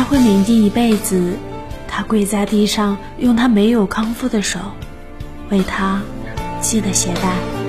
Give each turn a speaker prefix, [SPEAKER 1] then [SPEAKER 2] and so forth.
[SPEAKER 1] 他会铭记一辈子。他跪在地上，用他没有康复的手为他系的鞋带。